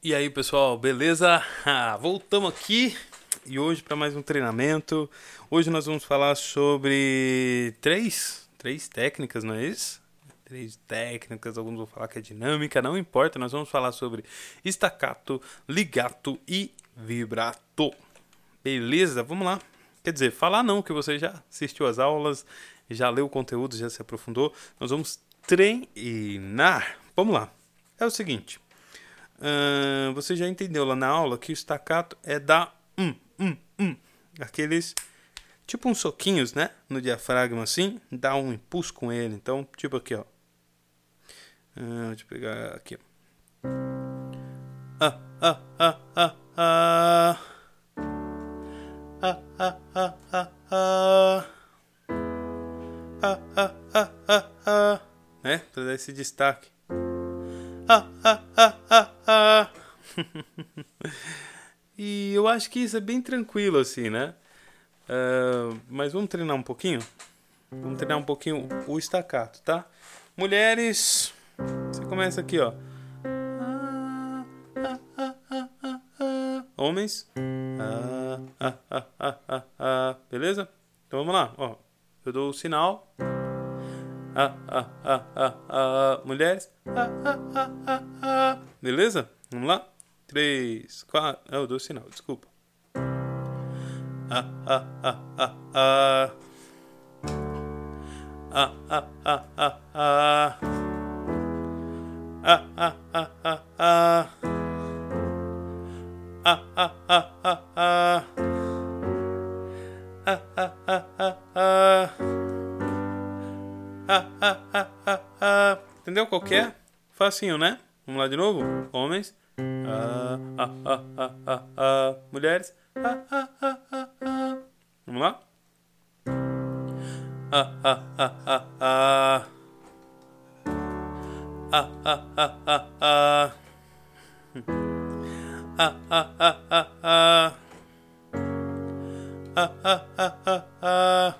E aí, pessoal, beleza? Ah, voltamos aqui e hoje para mais um treinamento. Hoje nós vamos falar sobre três, três técnicas, não é isso? Três técnicas, alguns vão falar que é dinâmica, não importa, nós vamos falar sobre estacato, ligato e vibrato. Beleza? Vamos lá. Quer dizer, falar não, que você já assistiu as aulas, já leu o conteúdo, já se aprofundou. Nós vamos treinar. Vamos lá. É o seguinte. Uh, você já entendeu lá na aula que o staccato é dar um, um, um. Aqueles, tipo uns soquinhos, né? No diafragma assim, dá um impulso com ele. Então, tipo aqui, ó. Uh, deixa eu pegar aqui. Ah, ah, ah, ah, ah. Ah, ah, ah, ah, ah. Ah, ah, ah, ah, ah. Né? Pra dar esse destaque. e eu acho que isso é bem tranquilo, assim, né? Uh, mas vamos treinar um pouquinho? Vamos treinar um pouquinho o estacato, tá? Mulheres, você começa aqui, ó. Homens. Beleza? Então vamos lá, ó. Eu dou o sinal mulheres. Beleza? Vamos lá? Três, quatro. Ah, eu dou sinal, desculpa. Ah, ah, ah, ah, ah. Ah, ah, ah, ah, ah. Ah, ah, ah, ah, ah. Ah, ah, ah, ah, ah. Ah, ah, ah, ah, ah. Entendeu qual que é? Facinho, né? Vamos lá de novo? Homens. Ah, ah, ah, ah, ah, ah. Mulheres. Ah, ah, ah, ah, ah. Vamos lá? Ah, ah, ah, ah, ah. Ah, ah, ah, ah, ah. Ah, ah, ah, ah, ah. Ah, ah, ah, ah, ah.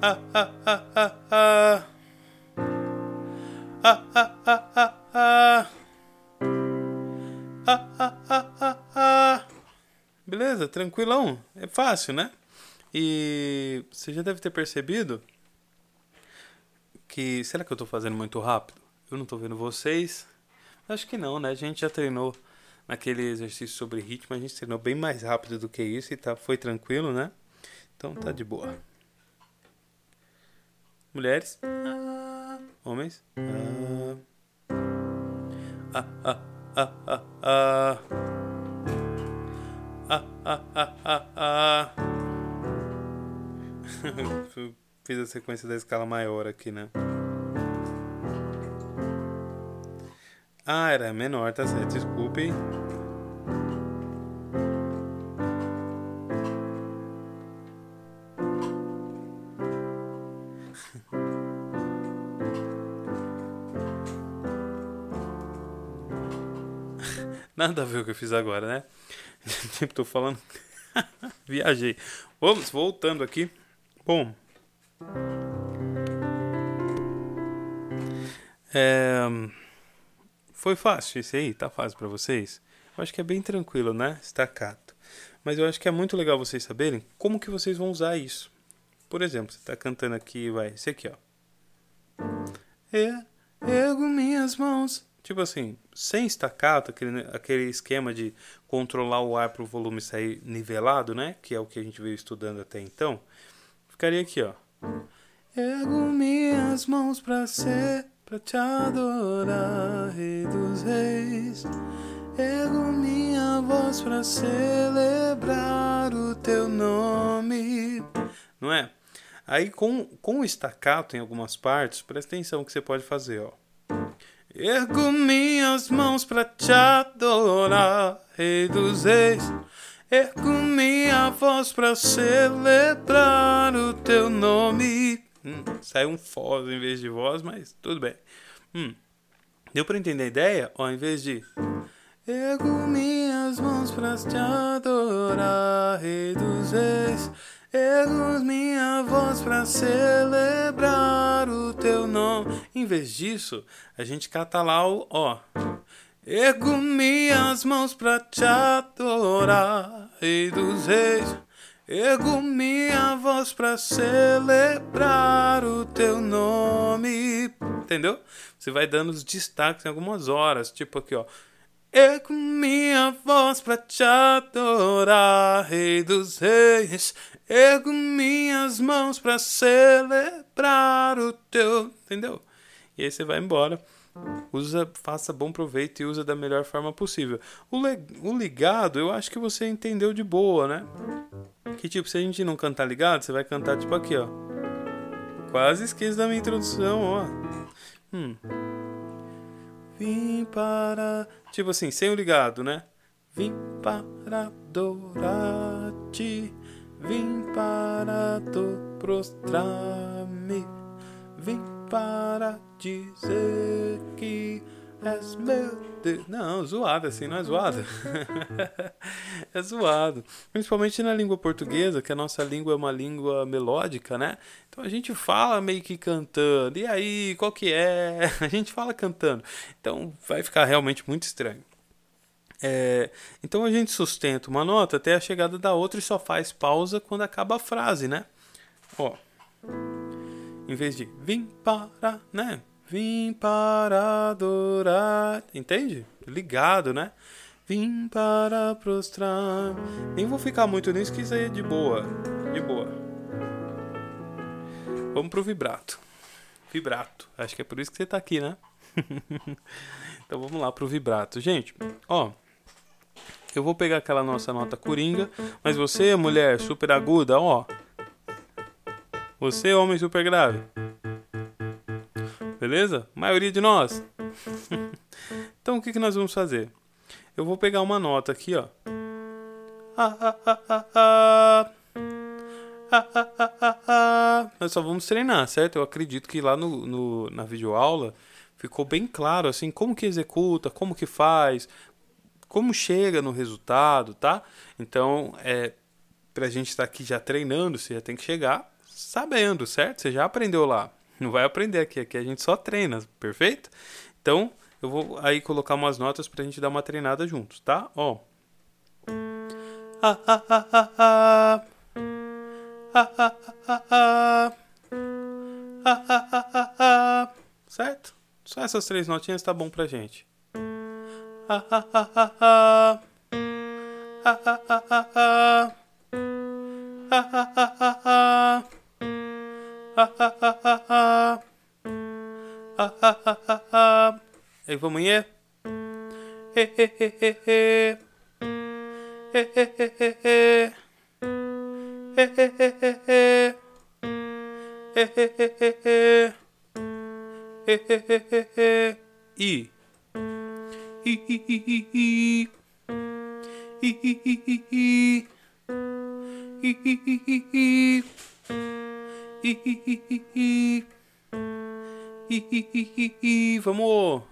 Ah, ah, ah, ah, ah. Ah, ah, ah, ah, ah. Ah, ah, ah, ah, ah. Beleza, tranquilão. É fácil, né? E você já deve ter percebido que. Será que eu tô fazendo muito rápido? Eu não tô vendo vocês. Acho que não, né? A gente já treinou naquele exercício sobre ritmo, a gente treinou bem mais rápido do que isso e tá, foi tranquilo, né? Então tá de boa. Mulheres. Ah. Homens. Ah. Ah, ah, ah, ah, ah. Ah, ah, ah, ah. Fiz a sequência da escala maior aqui, né? Ah, era menor, tá certo. Desculpe. Nada a ver o que eu fiz agora, né? Tipo, tô falando. Viajei. Vamos, voltando aqui. Bom. É... Foi fácil esse aí? Tá fácil para vocês? Eu acho que é bem tranquilo, né? Estacato. Mas eu acho que é muito legal vocês saberem como que vocês vão usar isso. Por exemplo, você tá cantando aqui, vai, esse aqui, ó. É, ergo minhas mãos Tipo assim, sem estacato, aquele, aquele esquema de controlar o ar para o volume sair nivelado, né? Que é o que a gente veio estudando até então. Ficaria aqui, ó. Ergo minhas mãos para ser, para te adorar, Rei dos Reis. Ergo minha voz para celebrar o teu nome. Não é? Aí com, com o estacato em algumas partes, presta atenção que você pode fazer, ó. Ergo minhas mãos para te adorar, Rei dos Reis. Ergo minha voz para celebrar o teu nome. Hum, sai um foz em vez de voz, mas tudo bem. Hum, deu para entender a ideia? Ó, em vez de Ergo minhas mãos para te adorar, Rei dos Reis. Ergo minha voz para celebrar o teu nome. Em vez disso, a gente cata lá o ó. Ergo minhas mãos pra te adorar, Rei dos Reis. Ergo minha voz pra celebrar o teu nome. Entendeu? Você vai dando os destaques em algumas horas, tipo aqui, ó. Ergo minha voz pra te adorar, Rei dos Reis. Ergo minhas mãos pra celebrar o teu. Entendeu? E aí você vai embora. Usa, faça bom proveito e usa da melhor forma possível. O, le, o ligado, eu acho que você entendeu de boa, né? Que tipo, se a gente não cantar ligado, você vai cantar tipo aqui, ó. Quase esqueci da minha introdução, ó. Hum. Vim para. Tipo assim, sem o ligado, né? Vim para adorar-te. Vim para prostrar-me. Vim para dizer que Deus. Não, zoado assim, não é zoado. é zoado. Principalmente na língua portuguesa, que a nossa língua é uma língua melódica, né? Então a gente fala meio que cantando. E aí, qual que é? A gente fala cantando. Então vai ficar realmente muito estranho. É, então a gente sustenta uma nota até a chegada da outra e só faz pausa quando acaba a frase, né? Ó. Em vez de vim para, né? Vim para adorar. Entende? Ligado, né? Vim para prostrar. Nem vou ficar muito nisso, que isso aí é de boa. De boa. Vamos pro vibrato. Vibrato. Acho que é por isso que você tá aqui, né? então vamos lá pro vibrato. Gente, ó. Eu vou pegar aquela nossa nota coringa. Mas você, mulher super aguda, ó. Você, homem super grave. Beleza? maioria de nós. então o que, que nós vamos fazer? Eu vou pegar uma nota aqui, ó. Nós só vamos treinar, certo? Eu acredito que lá no, no, na videoaula ficou bem claro assim como que executa, como que faz, como chega no resultado, tá? Então, é, pra gente estar tá aqui já treinando, você já tem que chegar sabendo, certo? Você já aprendeu lá não vai aprender aqui, aqui a gente só treina, perfeito? Então, eu vou aí colocar umas notas pra gente dar uma treinada juntos, tá? Ó. Ah, ah, ah, ah, ah. Ah, ah, ah, ah. Ah, ah, ah, ah, ah. Certo? Só essas três notinhas tá bom pra gente. Ah, ah, ah, ah, ah. Ah, ah, ah, ah, ah. Ah, ah, ah, ah. vamos amanhã. E Vamos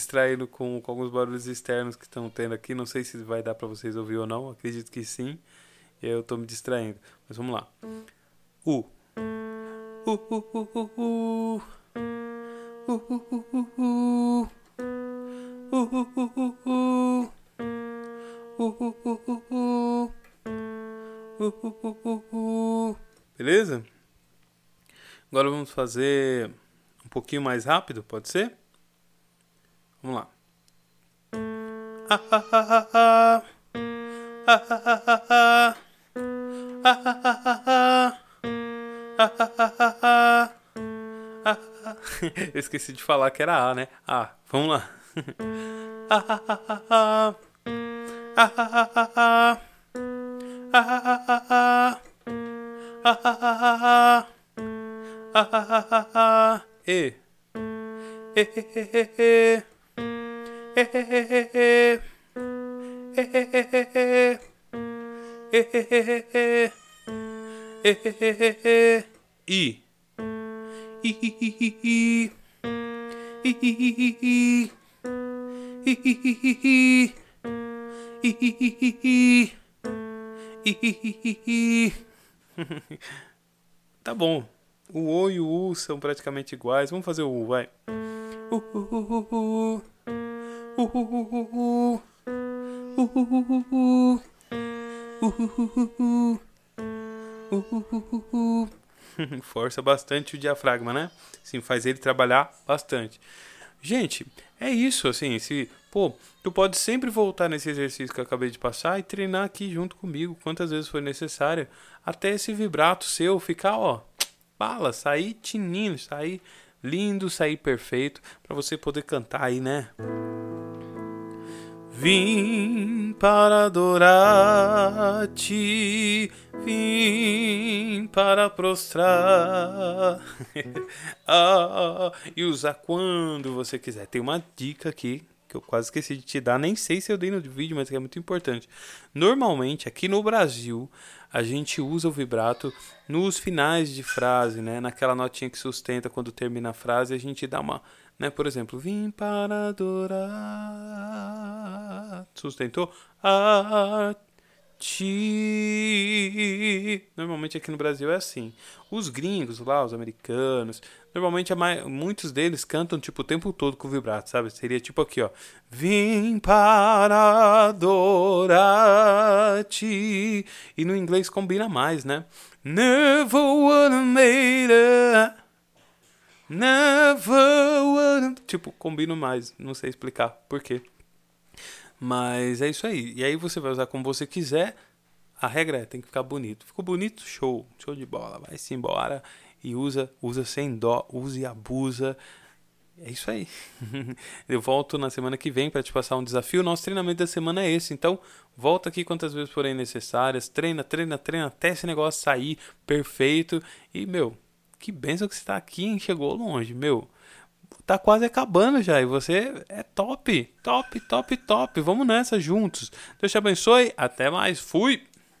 Estou distraindo com, com alguns barulhos externos que estão tendo aqui. Não sei se vai dar para vocês ouvir ou não. Acredito que sim. E eu estou me distraindo. Mas vamos lá. U, u, u, u, u. U, u, u, u, u. U, u, u, u, u. U, u, u, u, u. Beleza? Agora vamos fazer um pouquinho mais rápido, pode ser? Vamos lá. Eu esqueci de falar que era A, né? A. Vamos lá. e. E, e, tá bom. O O e o U são praticamente iguais. Vamos fazer o U, vai. Uh, uh, uh, uh. Força bastante o diafragma, né? Sim, faz ele trabalhar bastante. Gente, é isso, assim, se, pô, tu pode sempre voltar nesse exercício que eu acabei de passar e treinar aqui junto comigo, quantas vezes for necessário, até esse vibrato seu ficar, ó, bala, sair tinindo, sair lindo, sair perfeito, para você poder cantar aí, né? Vim para adorar-te, vim para prostrar ah, e usar quando você quiser. Tem uma dica aqui que eu quase esqueci de te dar, nem sei se eu dei no vídeo, mas que é muito importante. Normalmente, aqui no Brasil, a gente usa o vibrato nos finais de frase, né? Naquela notinha que sustenta quando termina a frase, a gente dá uma né? Por exemplo, vim para adorar. Sustentou? A ti. Normalmente aqui no Brasil é assim. Os gringos lá, os americanos, normalmente mais, muitos deles cantam tipo o tempo todo com vibrato, sabe? Seria tipo aqui, ó. Vim para adorar-te. E no inglês combina mais, né? Never would made it. Never would. Tipo, combino mais. Não sei explicar por quê. Mas é isso aí. E aí você vai usar como você quiser. A regra é, tem que ficar bonito. Ficou bonito? Show. Show de bola. Vai-se embora e usa, usa sem dó, use e abusa. É isso aí. Eu volto na semana que vem para te passar um desafio. Nosso treinamento da semana é esse. Então, volta aqui quantas vezes forem necessárias. Treina, treina, treina até esse negócio sair perfeito. E, meu, que benção que você tá aqui, hein? Chegou longe, meu. Tá quase acabando já e você é top, top, top, top. Vamos nessa juntos. Deus te abençoe. Até mais. Fui.